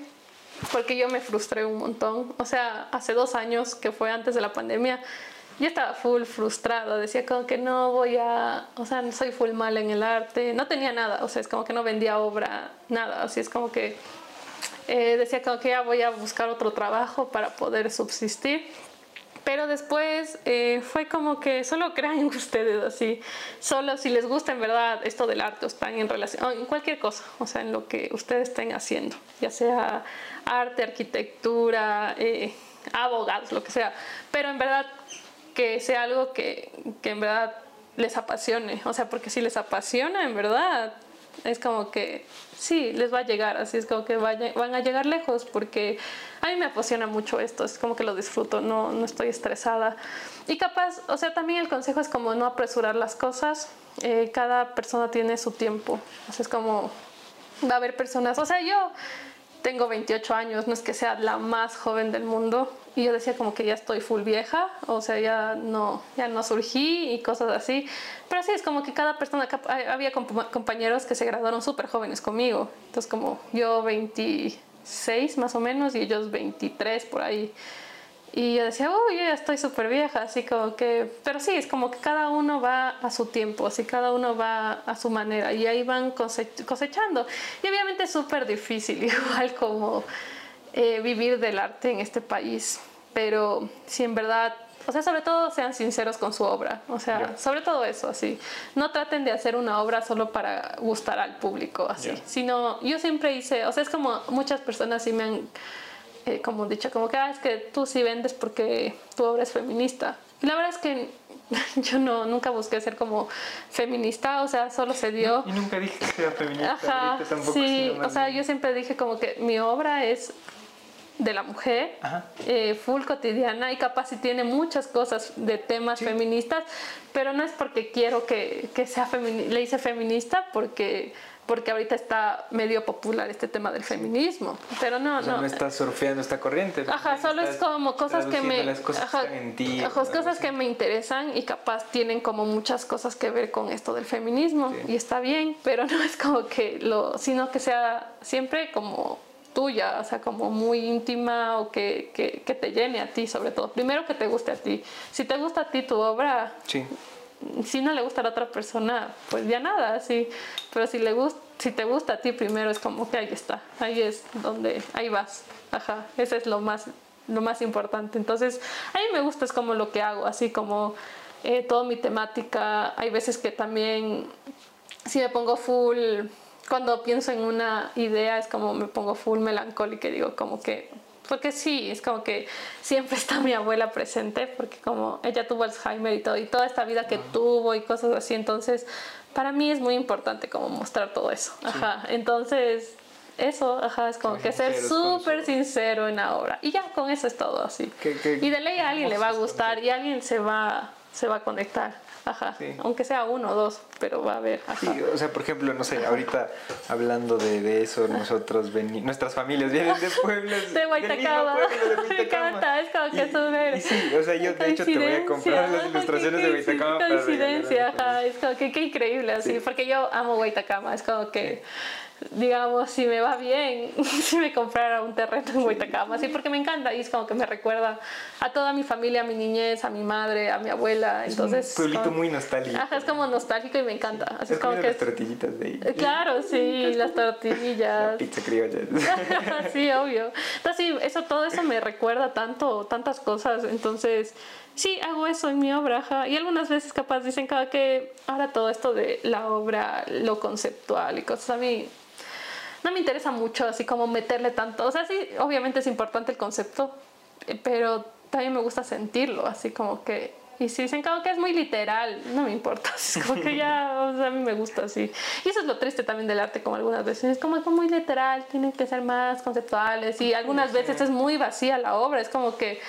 porque yo me frustré un montón. O sea, hace dos años, que fue antes de la pandemia, yo estaba full frustrada, decía como que no voy a, o sea, soy full mal en el arte, no tenía nada, o sea, es como que no vendía obra, nada, así es como que eh, decía como que ya voy a buscar otro trabajo para poder subsistir. Pero después eh, fue como que solo crean ustedes así, solo si les gusta en verdad esto del arte o están en relación, en cualquier cosa, o sea, en lo que ustedes estén haciendo, ya sea arte, arquitectura, eh, abogados, lo que sea. Pero en verdad que sea algo que, que en verdad les apasione. O sea, porque si les apasiona, en verdad, es como que sí, les va a llegar, así es como que van a llegar lejos, porque a mí me apasiona mucho esto, es como que lo disfruto, no, no estoy estresada. Y capaz, o sea, también el consejo es como no apresurar las cosas, eh, cada persona tiene su tiempo, o es como va a haber personas, o sea, yo tengo 28 años, no es que sea la más joven del mundo, y yo decía como que ya estoy full vieja, o sea, ya no, ya no surgí y cosas así. Pero sí, es como que cada persona, había compañeros que se graduaron súper jóvenes conmigo. Entonces como yo 26 más o menos y ellos 23 por ahí. Y yo decía, uy, yo ya estoy súper vieja, así como que, pero sí, es como que cada uno va a su tiempo, así cada uno va a su manera y ahí van cosechando. Y obviamente es súper difícil, igual como eh, vivir del arte en este país, pero si en verdad, o sea, sobre todo sean sinceros con su obra, o sea, sobre todo eso, así. No traten de hacer una obra solo para gustar al público, así, sino yo siempre hice, o sea, es como muchas personas sí me han eh, como dicho, como que ah, es que tú sí vendes porque tu obra es feminista. la verdad es que yo no, nunca busqué ser como feminista, o sea, solo se dio. y nunca dije que era feminista. Ajá, sí, o sea, yo siempre dije como que mi obra es de la mujer, eh, full cotidiana y capaz si tiene muchas cosas de temas feministas, pero no es porque quiero que, que sea feminista, le hice feminista porque porque ahorita está medio popular este tema del feminismo, pero no, no. No estás surfeando esta corriente. Ajá, solo es como cosas que me, las cosas ajá, ti, cosas que me interesan y capaz tienen como muchas cosas que ver con esto del feminismo y está bien, pero no es como que lo, sino que sea siempre como tuya, o sea, como muy íntima o que, que, que, te llene a ti sobre todo. Primero que te guste a ti. Si te gusta a ti tu obra, sí. si no le gusta a la otra persona, pues ya nada, sí. Pero si, le gusta, si te gusta a ti primero es como que ahí está, ahí es donde, ahí vas. Ajá, ese es lo más, lo más importante. Entonces, a mí me gusta, es como lo que hago, así como eh, toda mi temática. Hay veces que también, si me pongo full, cuando pienso en una idea, es como me pongo full melancólica y digo como que porque sí, es como que siempre está mi abuela presente, porque como ella tuvo Alzheimer y todo, y toda esta vida que tuvo y cosas así, entonces para mí es muy importante como mostrar todo eso. Ajá, entonces eso, ajá, es como que ser súper sincero en la obra. Y ya, con eso es todo así. y de ley a alguien le va a gustar y alguien se va, se va a conectar. Ajá. Aunque sea uno o dos, pero va a haber. Sí, o sea, por ejemplo, no sé, ahorita hablando de, de eso, nosotros veni nuestras familias vienen de pueblos. de Guaitacama. Me encanta, es como que eso Sí, o sea, yo de hecho te voy a comprar las ilustraciones de Guaitacama. Coincidencia, ajá, es como que qué increíble, así, porque yo amo Guaitacama, es como que digamos, si me va bien, si me comprara un terreno en Huitacama, así porque me encanta y es como que me recuerda a toda mi familia, a mi niñez, a mi madre, a mi abuela. Entonces, es un pueblito muy nostálgico. Ajá, es como nostálgico y me encanta. Así es como que las tortillitas de ahí. Claro, sí, las tortillas. La pizza criolla. sí, obvio. Entonces, sí, eso, todo eso me recuerda tanto, tantas cosas. Entonces, sí, hago eso en mi obra. Ajá. Y algunas veces capaz dicen que ahora todo esto de la obra, lo conceptual y cosas a mí no me interesa mucho así como meterle tanto. O sea, sí, obviamente es importante el concepto, eh, pero también me gusta sentirlo, así como que... Y si dicen como que es muy literal, no me importa, es como que ya, o sea, a mí me gusta así. Y eso es lo triste también del arte, como algunas veces, es como que muy literal, tienen que ser más conceptuales y algunas veces es muy vacía la obra, es como que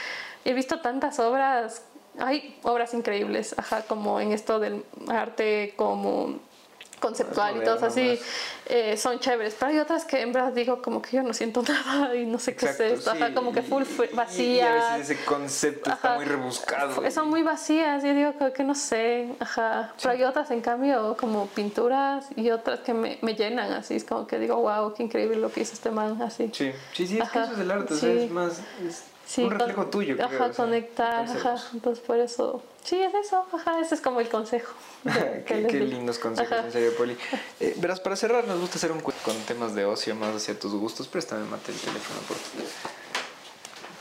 he visto tantas obras, hay obras increíbles, ajá, como en esto del arte como conceptual y todo así eh, son chéveres pero hay otras que en verdad digo como que yo no siento nada y no sé qué es esto como que full vacía y, a veces ese concepto está muy rebuscado son muy vacías yo digo que, no sé ajá pero hay otras en cambio como pinturas y otras que me, me, llenan así es como que digo wow qué increíble lo que hizo este man así. Sí sí sí es que eso es el arte es más un reflejo tuyo ajá conectar ajá entonces por eso sí es eso ajá ese es como el consejo qué, lindos consejos, en serio, Poli. Eh, verás, para cerrar, nos gusta hacer un con temas de ocio más hacia tus gustos. Préstame, mate el teléfono, por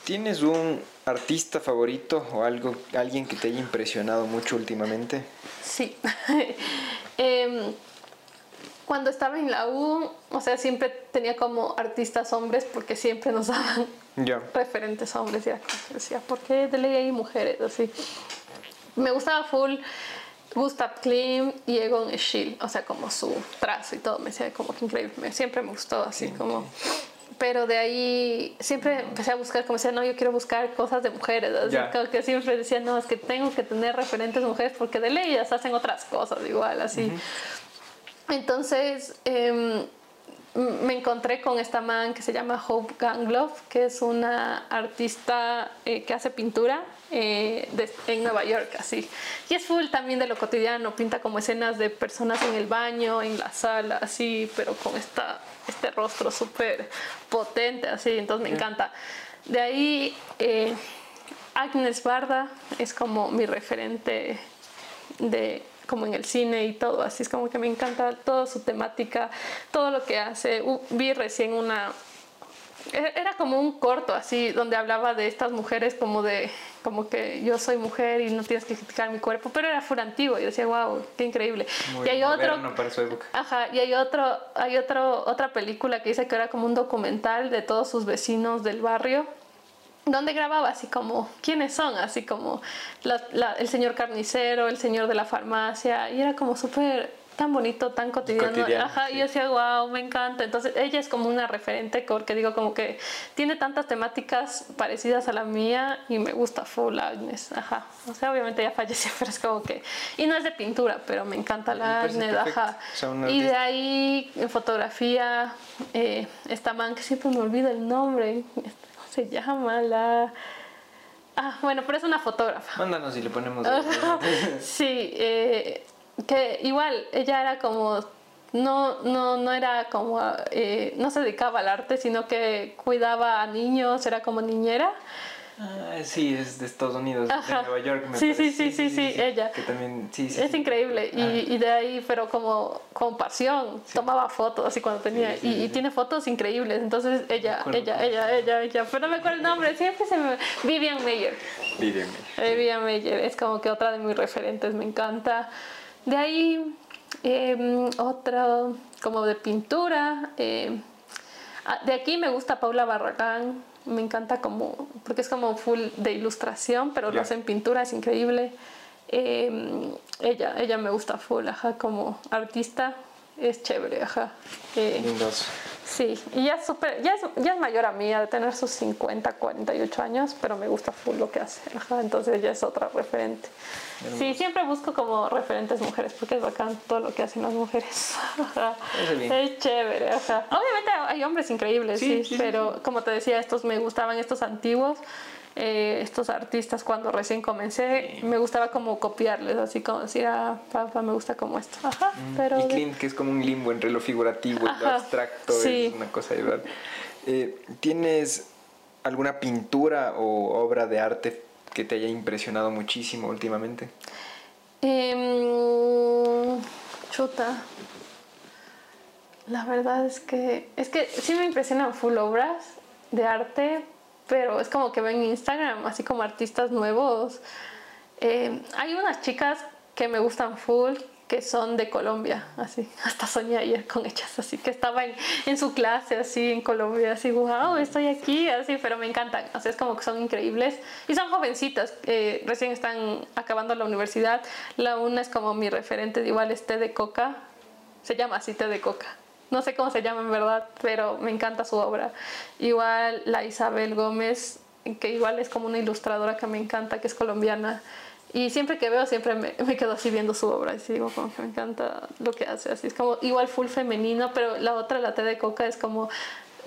¿Tienes un artista favorito o algo, alguien que te haya impresionado mucho últimamente? Sí. Em, cuando estaba en la U, o sea, siempre tenía como artistas hombres porque siempre nos daban referentes hombres. Y decía, ¿por qué de ley hay mujeres? Así. Me gustaba full Gustav Klim y Egon Schiele, o sea, como su trazo y todo, me decía como que increíble, siempre me gustó así como... Pero de ahí siempre empecé a buscar, como decía, no, yo quiero buscar cosas de mujeres, así como que siempre decía, no, es que tengo que tener referentes mujeres porque de ley ellas hacen otras cosas igual, así. Entonces, em, me encontré con esta man que se llama Hope Gangloff, que es una artista eh, que hace pintura eh, en Nueva York, así. Y es full también de lo cotidiano, pinta como escenas de personas en el baño, en la sala, así, pero con esta, este rostro súper potente, así, entonces me encanta. De ahí, eh, Agnes Barda es como mi referente de como en el cine y todo, así es como que me encanta toda su temática, todo lo que hace. vi recién una e-, era como un corto así donde hablaba de estas mujeres como de como que yo soy mujer y no tienes que criticar mi cuerpo pero era full antiguo y decía wow qué increíble y hay otro ajá y hay otro hay otro otra película que dice que era como un documental de todos sus vecinos del barrio donde grababa así como quiénes son así como el señor carnicero el señor de la farmacia y era como súper tan bonito, tan cotidiano. Ajá, y yo decía, wow, me encanta. Entonces, ella es como una referente porque digo, como que tiene tantas temáticas parecidas a la mía y me gusta full Agnes. Ajá. O sea, obviamente ya falleció, pero es como que. Y no es de pintura, pero me encanta la Agnes, ajá. y de ahí, en fotografía, eh, esta man que siempre me olvido el nombre, ¿cómo se llama? La. Ah, bueno, pero es una fotógrafa. Mándanos y le ponemos. sí, eh, que igual ella era como no, no, no era como, eh, no se dedicaba al arte, sino que cuidaba a niños, era como niñera. Ah, sí, es de Estados Unidos, de Nueva York. Me sí, sí, sí, sí, sí, ella. Que también, sí, sí, es increíble. Y, ah. y, de ahí, pero como con pasión, tomaba fotos así cuando tenía. y, y, tiene fotos increíbles. Entonces ella, ella, ella, ella, ella, pero no me acuerdo el nombre, siempre se me. Vivian Meyer. Vivian Meyer. Vivian Meyer, es como que otra de mis referentes, me encanta. De ahí, eh, otra como de pintura. Eh, de aquí me gusta Paula Barragán me encanta como, porque es como full de ilustración, pero lo hace en pintura, es increíble. Em, ella, ella me gusta full, ajá, como artista, es chévere, ajá. Eh, Lindos. Sí, y ya es, super, ya, es, ya es mayor a mí, de tener sus 50, 48 años, pero me gusta full lo que hace, ajá, entonces ella es otra referente. Sí, siempre busco como referentes mujeres, porque es bacán todo lo que hacen las mujeres. es chévere, ajá. Obviamente hay hombres increíbles, sí, pero como te decía, estos me gustaban, estos antiguos. Eh, estos artistas cuando recién comencé me gustaba como copiarles así como decir ah papá me gusta como esto ajá mm, pero y Clint que es como un limbo entre lo figurativo y lo abstracto es una cosa igual eh, tienes alguna pintura o obra de arte que te haya impresionado muchísimo últimamente? Em, chuta. La verdad es que es que sí me impresionan full obras de arte, pero es como que ven Instagram, así como artistas nuevos. Em, hay unas chicas que me gustan full, que son de Colombia, así, hasta soñé ayer con ellas, así que estaba en, su clase, así, en Colombia, así, wow, estoy aquí, así, pero me encantan, así, es como que son increíbles, y son jovencitas, eh, recién están acabando la universidad, la una es como mi referente, igual es té de coca, se llama así, té de coca, no sé cómo se llama en verdad, pero me encanta su obra, igual la Isabel Gómez, que igual es como una ilustradora que me encanta, que es colombiana, y siempre que veo, siempre me, me, quedo así viendo su obra y digo como que me encanta lo que hace. Así es como igual full femenino, pero la otra, la T de Coca, es como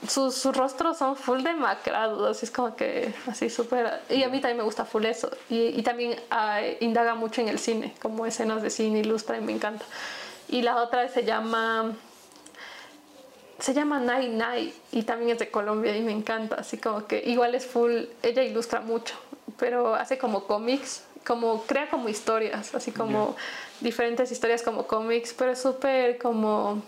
sus, sus rostros son full demacrados, así es como que así súper... Y a mí también me gusta full eso. Y, y también ah, indaga mucho en el cine, como escenas de cine, ilustra y me encanta. Y la otra se llama... Se llama Nai Nai y también es de Colombia y me encanta, así como que igual es full, ella ilustra mucho, pero hace como cómics como crea como historias, así como diferentes historias como cómics, pero es súper como...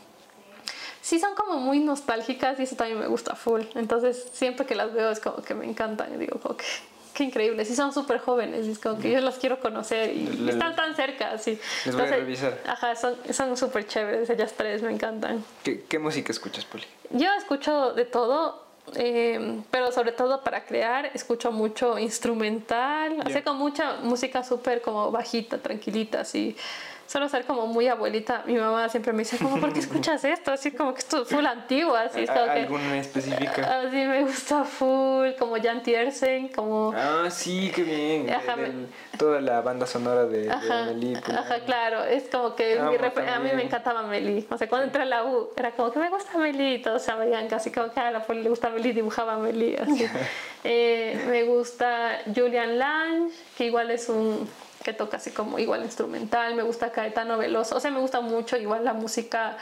Sí son como muy nostálgicas y eso también me gusta full. Entonces siempre que las veo es como que me encantan y digo, que qué increíble. Sí son súper jóvenes, es como que yo las quiero conocer y están tan cerca, sí. Les voy a revisar. Ajá, son súper chéveres, ellas tres me encantan. ¿Qué, ¿Qué música escuchas, Poli? Yo escucho de todo eh, pero sobre todo para crear escucho mucho instrumental, hace con mucha música súper como bajita, tranquilita, así solo ser como muy abuelita. Mi mamá siempre me dice, como, ¿por qué escuchas esto? Así como que esto es full antiguo, así. ¿Alguna específica? Así me gusta full, como Jan Tiersen, como... Ah, sí, qué bien. toda la banda sonora de, ajá, Meli. Pues, ajá, claro, es como que a mí me encantaba Meli. O sea, cuando entré a la U, era como que me gusta Meli, y todos sabían casi como que a la le gusta Meli, dibujaba Meli, así. eh, me gusta Julian Lange, que igual es un que toca así como igual instrumental, me gusta Caetano Veloso, o sea, me gusta mucho igual la música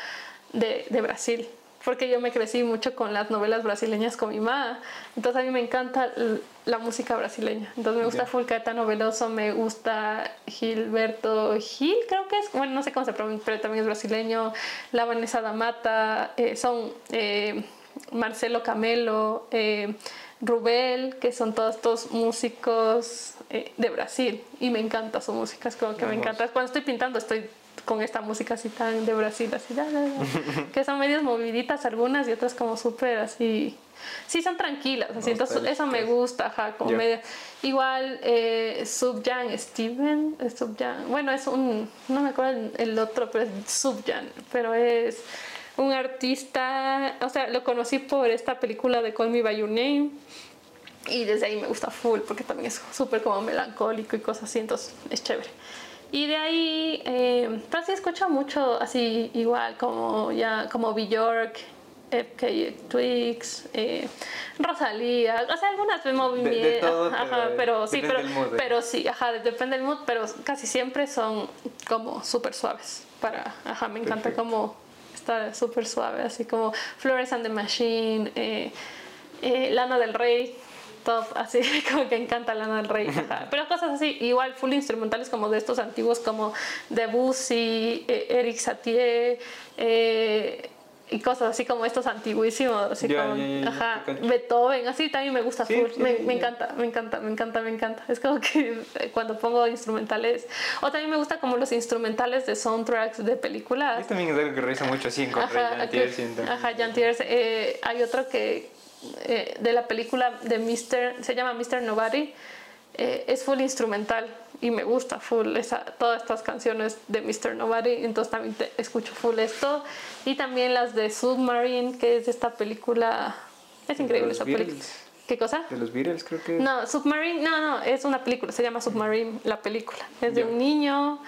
de, de Brasil, porque yo me crecí mucho con las novelas brasileñas con mi mamá, entonces a mí me encanta la música brasileña, entonces me gusta full Caetano Veloso, me gusta Gilberto Gil, creo que es, bueno, no sé cómo se pronuncia, pero también es brasileño, la Vanessa Damata, eh, son eh, Marcelo Camelo, eh, Rubel, que son todos estos músicos eh, de Brasil. Y me encanta su música, es como que me encanta. Cuando estoy pintando estoy con esta música así tan de Brasil, así, que son medias moviditas algunas y otras como súper así. Sí, son tranquilas, así, entonces eso me gusta, ajá, como media. Igual, eh, Subjan Steven, Subjan, bueno, es un, no me acuerdo el otro, pero es Subjan, pero es un artista, o sea, lo conocí por esta película de Call Me By Your Name y desde ahí me gusta full porque también es súper como melancólico y cosas así, entonces es chévere. Y de ahí, eh, pero sí escucho mucho así igual como ya como Bjork, FK Twigs, eh, Rosalía, o sea, algunas me movimiento, ajá, pero, sí, pero, ¿eh? pero sí, ajá, depende del mood, pero casi siempre son como súper suaves para, ajá, me encanta como está súper suave, así como Flores and the Machine, eh, eh, Lana del Rey, top, así como que encanta Lana del Rey. Pero cosas así, igual full instrumentales como de estos antiguos como Debussy, eh, Eric Satie, eh, y cosas así como estos antiguísimos, así como ajá, Beethoven, así también me gusta full, me, me encanta, me encanta, me encanta, me encanta. Es como que cuando pongo instrumentales, o también me gusta como los instrumentales de soundtracks de películas. Es también es algo que realiza mucho así en Ajá, ajá Jan eh, hay otro que eh, de la película de Mr. se llama Mr. Nobody, eh, es full instrumental y me gusta full esa, todas estas canciones de Mr. Nobody, entonces también escucho full esto y también las de Submarine, que es esta película, es increíble esa película. ¿Qué cosa? De los Beatles, creo que. No, Submarine, no, no, es una película, se llama Submarine, la película. Es de un niño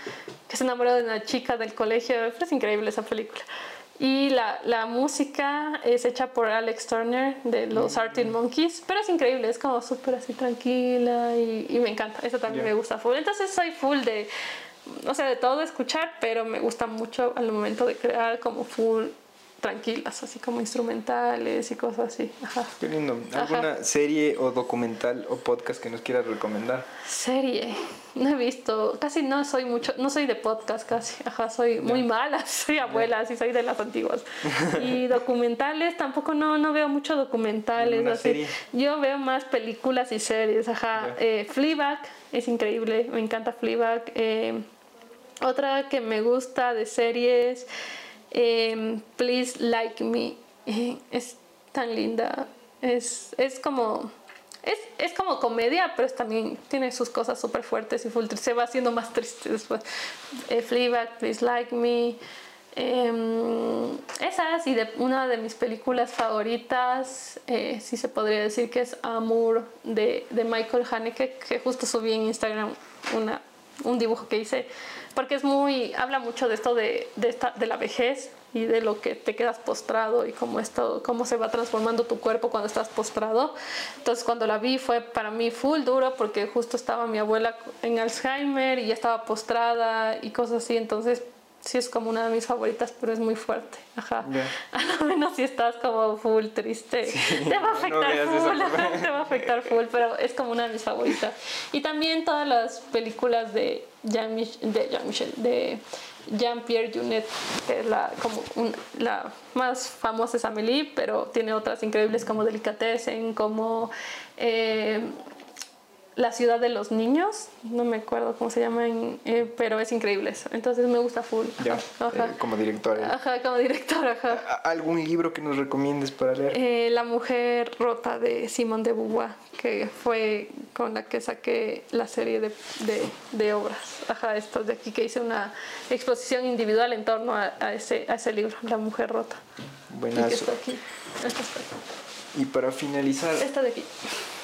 que se enamoró de una chica del colegio, es increíble esa película. Y la, la, música es hecha por Alex Turner de los Arctic Monkeys, pero es increíble, es como súper así tranquila y, y, me encanta, eso también me gusta full. Entonces soy full de, o sea, de todo escuchar, pero me gusta mucho al momento de crear como full tranquilas, así como instrumentales y cosas así. Ajá. Qué lindo. ¿Alguna serie o documental o podcast que nos quieras recomendar? Serie. No he visto, casi no soy mucho, no soy de podcast casi, ajá, soy muy mala, soy abuela, así soy de las antiguas. Y documentales, tampoco no, no veo mucho documentales, así. Serie? Yo veo más películas y series, ajá. Eh, Fleabag es increíble, me encanta Fleabag. Eh, otra que me gusta de series Em, Please Like Me. Eh, es tan linda. Es, es como. Es, es, como comedia, pero también tiene sus cosas súper fuertes y full, se va haciendo más triste después. Eh, Fleabag, Please Like Me. Eh, esas y de una de mis películas favoritas, eh, sí se podría decir que es Amour de, de Michael Haneke, que justo subí en Instagram una, un dibujo que hice porque es muy, habla mucho de esto de, de, esta, de la vejez y de lo que te quedas postrado y cómo, esto, cómo se va transformando tu cuerpo cuando estás postrado. Entonces cuando la vi fue para mí full duro porque justo estaba mi abuela en Alzheimer y ya estaba postrada y cosas así, entonces sí es como una de mis favoritas, pero es muy fuerte. Ajá. A lo menos si estás como full triste, te va a afectar full, te va a afectar full, pero es como una de mis favoritas. Y también todas las películas de Jean, de Jean Michel, de Jean-Pierre Junet, que es la, como la más famosa es Amélie, pero tiene otras increíbles como Delicatessen, como eh, la ciudad de los niños, no me acuerdo cómo se llama, eh, pero es increíble eso. Entonces me gusta full. Ya, eh, como directora. Ajá, como directora, ajá. ¿Algún libro que nos recomiendes para leer? Eh, la mujer rota de Simone de Beauvoir, que fue con la que saqué la serie de, de, de obras. Ajá, estos de aquí, que hice una exposición individual en torno a, a, ese, a ese libro, La mujer rota. Buenazo. Y que está aquí. Esta está aquí. Y para finalizar... Esta de aquí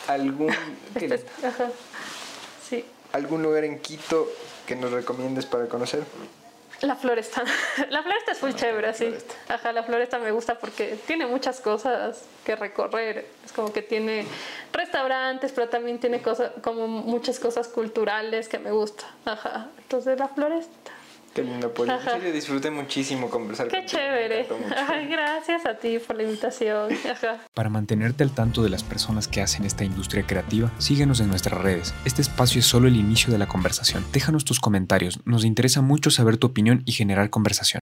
algún sí. algún lugar en Quito que nos recomiendes para conocer la floresta. La floresta es muy chévere sí. Ajá la floresta me gusta porque tiene muchas cosas que recorrer. Es como que tiene restaurantes pero también tiene cosas como muchas cosas culturales que me gusta. Ajá. Entonces la floresta Qué lindo, Poli. En serio, disfruté muchísimo conversar Qué chévere. Ay, gracias a ti por la invitación. Para mantenerte al tanto de las personas que hacen esta industria creativa, síguenos en nuestras redes. Este espacio es solo el inicio de la conversación. Déjanos tus comentarios. Nos interesa mucho saber tu opinión y generar conversación.